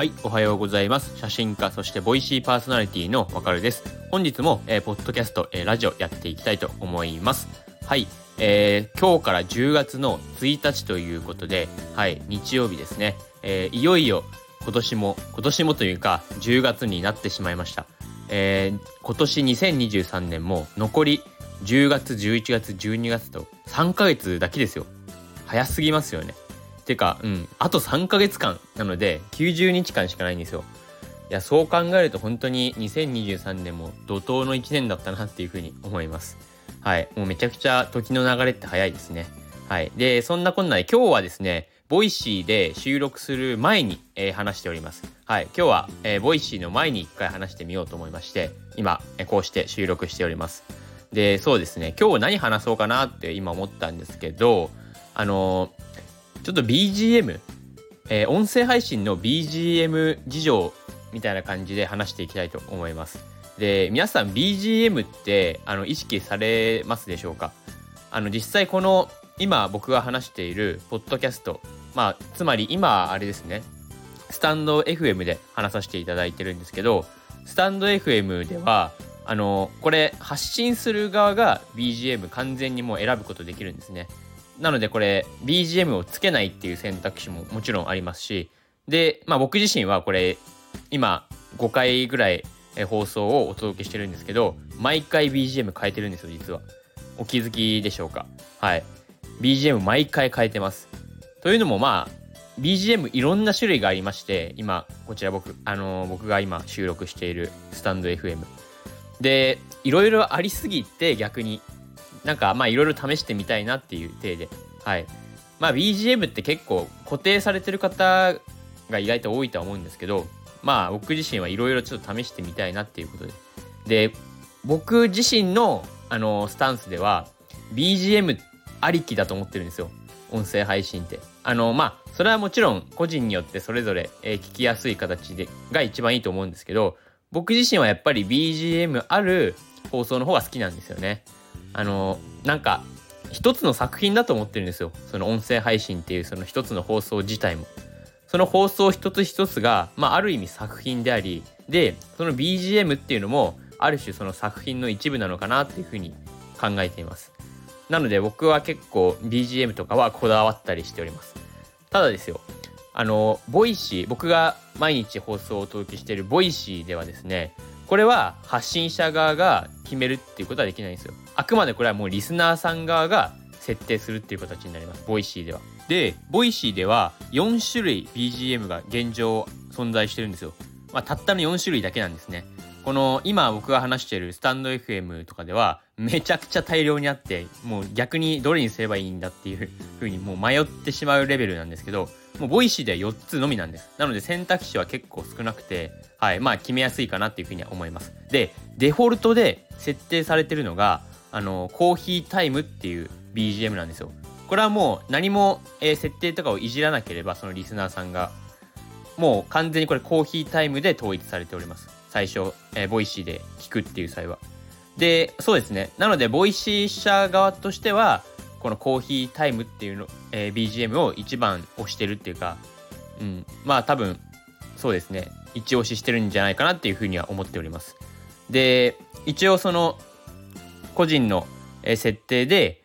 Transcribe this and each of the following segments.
はい、おはようございます。写真家、そしてボイシーパーソナリティのわかるです。本日も、えー、ポッドキャスト、えー、ラジオやっていきたいと思います。はい、えー、今日から10月の1日ということで、はい、日曜日ですね。えー、いよいよ今年も、今年もというか、10月になってしまいました。えー、今年2023年も残り10月、11月、12月と3ヶ月だけですよ。早すぎますよね。てか、うん、あと3ヶ月間なので90日間しかないんですよ。いや、そう考えると本当に2023年も怒涛の1年だったなっていうふうに思います。はい。もうめちゃくちゃ時の流れって早いですね。はい。で、そんなこんなで今日はですね、ボイシーで収録する前に、えー、話しております。はい。今日は、えー、ボイシーの前に一回話してみようと思いまして、今、えー、こうして収録しております。で、そうですね、今日何話そうかなって今思ったんですけど、あのちょっと BGM、えー、音声配信の BGM 事情みたいな感じで話していきたいと思います。で、皆さん BGM ってあの意識されますでしょうか？あの実際この今僕が話しているポッドキャスト、まあつまり今あれですね、スタンド FM で話させていただいてるんですけど、スタンド FM ではあのこれ発信する側が BGM 完全にもう選ぶことできるんですね。なのでこれ BGM をつけないっていう選択肢ももちろんありますしで、まあ、僕自身はこれ今5回ぐらい放送をお届けしてるんですけど毎回 BGM 変えてるんですよ実は。お気づきでしょうか？はい。BGM 毎回変えてます。というのもまあ BGM いろんな種類がありまして今こちら僕あのー、僕が今収録しているスタンド FM でいろいろありすぎて逆になんかまあいろいろ試してみたいなっていう体で。はい。まあ BGM って結構固定されてる方が意外と多いとは思うんですけどまあ僕自身はいろいろちょっと試してみたいなっていうことで。で僕自身のあのスタンスでは BGM ありきだと思ってるんですよ。音声配信って。あのまあそれはもちろん個人によってそれぞれ、え、聞きやすい形でが一番いいと思うんですけど僕自身はやっぱり BGM ある放送の方が好きなんですよね。あのなんか一つの作品だと思ってるんですよ。その音声配信っていうその一つの放送自体も。その放送一つ一つが、まあ、ある意味作品でありでその BGM っていうのもある種その作品の一部なのかなっていうふうに考えています。なので僕は結構 BGM とかはこだわったりしております。ただですよあのボイシー僕が毎日放送をお届けしているボイシーではですねこれは発信者側が決めるっていうことはできないんですよ。あくまでこれはもうリスナーさん側が設定するっていう形になります。ボイシーでは。で、ボイシーでは4種類 BGM が現状存在してるんですよ。まあ、たったの4種類だけなんですね。この今僕が話してるスタンド FM とかではめちゃくちゃ大量にあってもう逆にどれにすればいいんだっていう風にもう迷ってしまうレベルなんですけどもう Voicy では4つのみなんですなので選択肢は結構少なくてはいまあ決めやすいかなっていう風には思いますでデフォルトで設定されてるのがあのコーヒータイムっていう BGM なんですよこれはもう何も、えー、設定とかをいじらなければそのリスナーさんがもう完全にこれコーヒータイムで統一されております最初、えー、 Voicy で聞くっていう際は。で、そうですね。なので、 Voicy 社側としては、このコーヒータイムっていうの、えー、BGM を一番押してるっていうか、うん、まあ多分、そうですね。一押ししてるんじゃないかなっていうふうには思っております。で、一応その、個人の、設定で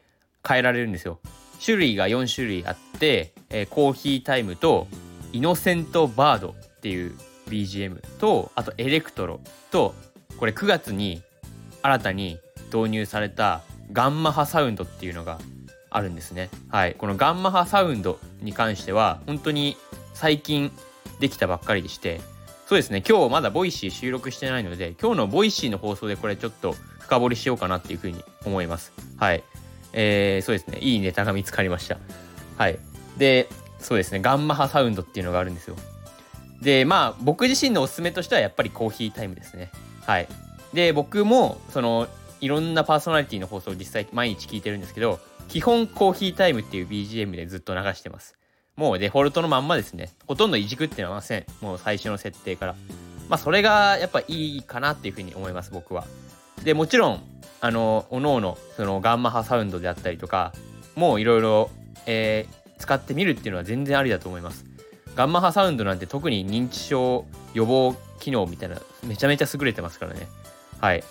変えられるんですよ。種類が4種類あって、えー、コーヒータイムとイノセントバードっていう BGM とあとエレクトロとこれ9月に新たに導入されたガンマ波サウンドっていうのがあるんですね。はい、このガンマ波サウンドに関しては本当に最近できたばっかりでしてそうですね今日まだ Voicy 収録してないので今日の Voicy の放送でこれちょっと深掘りしようかなっていうふうに思います。はい。えー、そうですねいいネタが見つかりました。はい。でそうですねガンマ波サウンドっていうのがあるんですよ。でまあ僕自身のおすすめとしてはやっぱりコーヒータイムですねはいで僕もそのいろんなパーソナリティの放送を実際毎日聞いてるんですけど基本コーヒータイムっていう BGM でずっと流してます。もうデフォルトのまんまですね。ほとんどいじくってのはません。もう最初の設定から。まあそれがやっぱいいかなっていうふうに思います僕は。でもちろんあのおのおのそのガンマ波サウンドであったりとかもういろいろ使ってみるっていうのは全然ありだと思います。ガンマ波サウンドなんて特に認知症予防機能みたいなめちゃめちゃ優れてますからね。はい。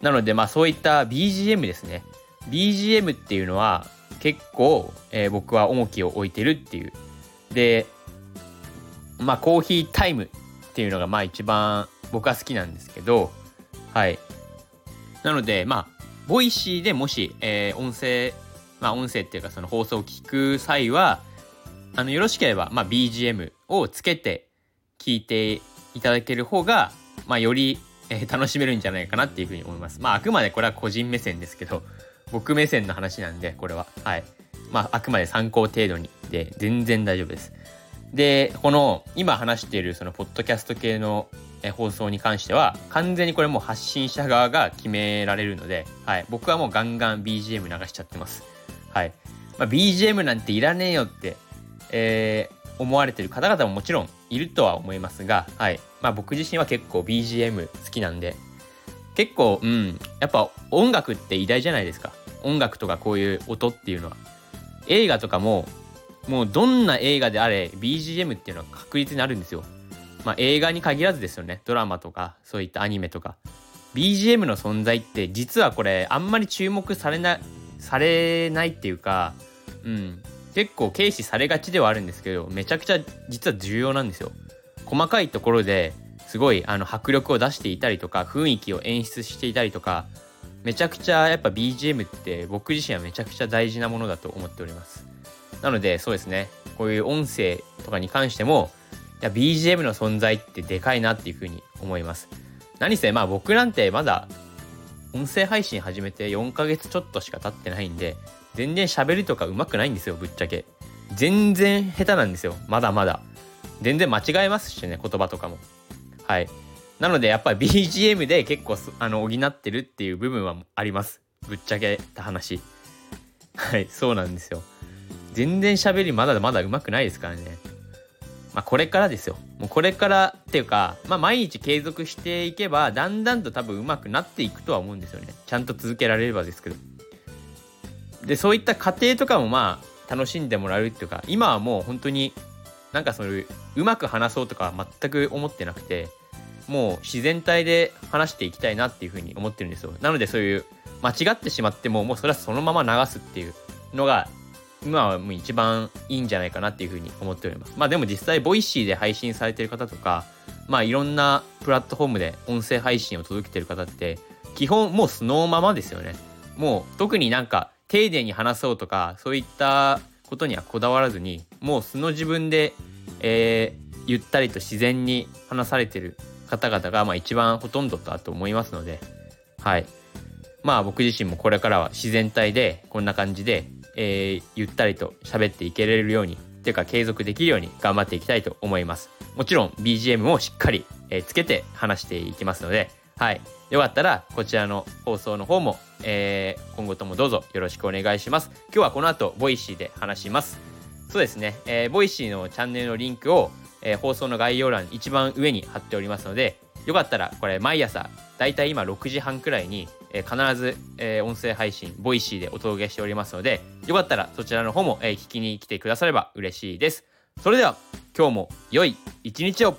なのでまあそういった BGM ですね。BGM っていうのは結構、えー、僕は重きを置いてるっていう。でまあコーヒータイムっていうのがまあ一番僕は好きなんですけどはい。なのでまあ Voicy でもし、えー、音声まあ音声っていうかその放送を聞く際はあのよろしければ、まあ、BGM をつけて聞いていただける方が、まあ、より、えー、楽しめるんじゃないかなっていうふうに思います。まああくまでこれは個人目線ですけど。僕目線の話なんでこれは。はい。まああくまで参考程度にで全然大丈夫です。でこの今話しているそのポッドキャスト系の放送に関しては完全にこれもう発信者側が決められるので、はい、僕はもうガンガン BGM 流しちゃってます。はい。まあ、BGM なんていらねえよってえー、思われてる方々ももちろんいるとは思いますが、はい。まあ、僕自身は結構 BGM 好きなんで結構うん。やっぱ音楽って偉大じゃないですか。音楽とかこういう音っていうのは。映画とかももうどんな映画であれ BGM っていうのは確実になるんですよ。まあ映画に限らずですよね。ドラマとかそういったアニメとか。BGM の存在って実はこれあんまり注目されなされないっていうかうん。結構軽視されがちではあるんですけどめちゃくちゃ実は重要なんですよ。細かいところですごいあの迫力を出していたりとか雰囲気を演出していたりとかめちゃくちゃやっぱ BGM って僕自身はめちゃくちゃ大事なものだと思っております。なのでそうですね。こういう音声とかに関してもいや BGM の存在ってでかいなっていうふうに思います。何せまあ僕なんてまだ音声配信始めて4ヶ月ちょっとしか経ってないんで全然喋りとか上手くないんですよぶっちゃけ。全然下手なんですよ。まだまだ。全然間違えますしね言葉とかも。はい。なのでやっぱり BGM で結構あの補ってるっていう部分はあります。ぶっちゃけた話。はいそうなんですよ。全然喋りまだまだ上手くないですからね。まあこれからですよ。もうこれからっていうかまあ毎日継続していけばだんだんと多分上手くなっていくとは思うんですよね。ちゃんと続けられればですけど。でそういった過程とかもまあ楽しんでもらうっていうか今はもう本当になんかそういううまく話そうとか全く思ってなくてもう自然体で話していきたいなっていうふうに思ってるんですよ。なのでそういう間違ってしまってももうそれはそのまま流すっていうのが今はもう一番いいんじゃないかなっていうふうに思っております。まあでも実際 Voicy で配信されてる方とかまあいろんなプラットフォームで音声配信を届けてる方って基本もうそのままですよね。もう特になんか丁寧に話そうとかそういったことにはこだわらずにもう素の自分で、えー、ゆったりと自然に話されてる方々が、まあ、一番ほとんどだと思いますのではい。まあ僕自身もこれからは自然体でこんな感じで、えー、ゆったりと喋っていけれるようにっていうか継続できるように頑張っていきたいと思います。もちろん BGM もしっかり、えー、つけて話していきますのではいよかったらこちらの放送の方も、えー、今後ともどうぞよろしくお願いします。今日はこの後 Voicy で話します。そうですね、えー、 Voicy のチャンネルのリンクを、えー、放送の概要欄一番上に貼っておりますのでよかったらこれ毎朝だいたい今6時半くらいに、えー、必ず、えー、音声配信 Voicy でお届けしておりますのでよかったらそちらの方も、えー、聞きに来てくだされば嬉しいです。それでは今日も良い一日を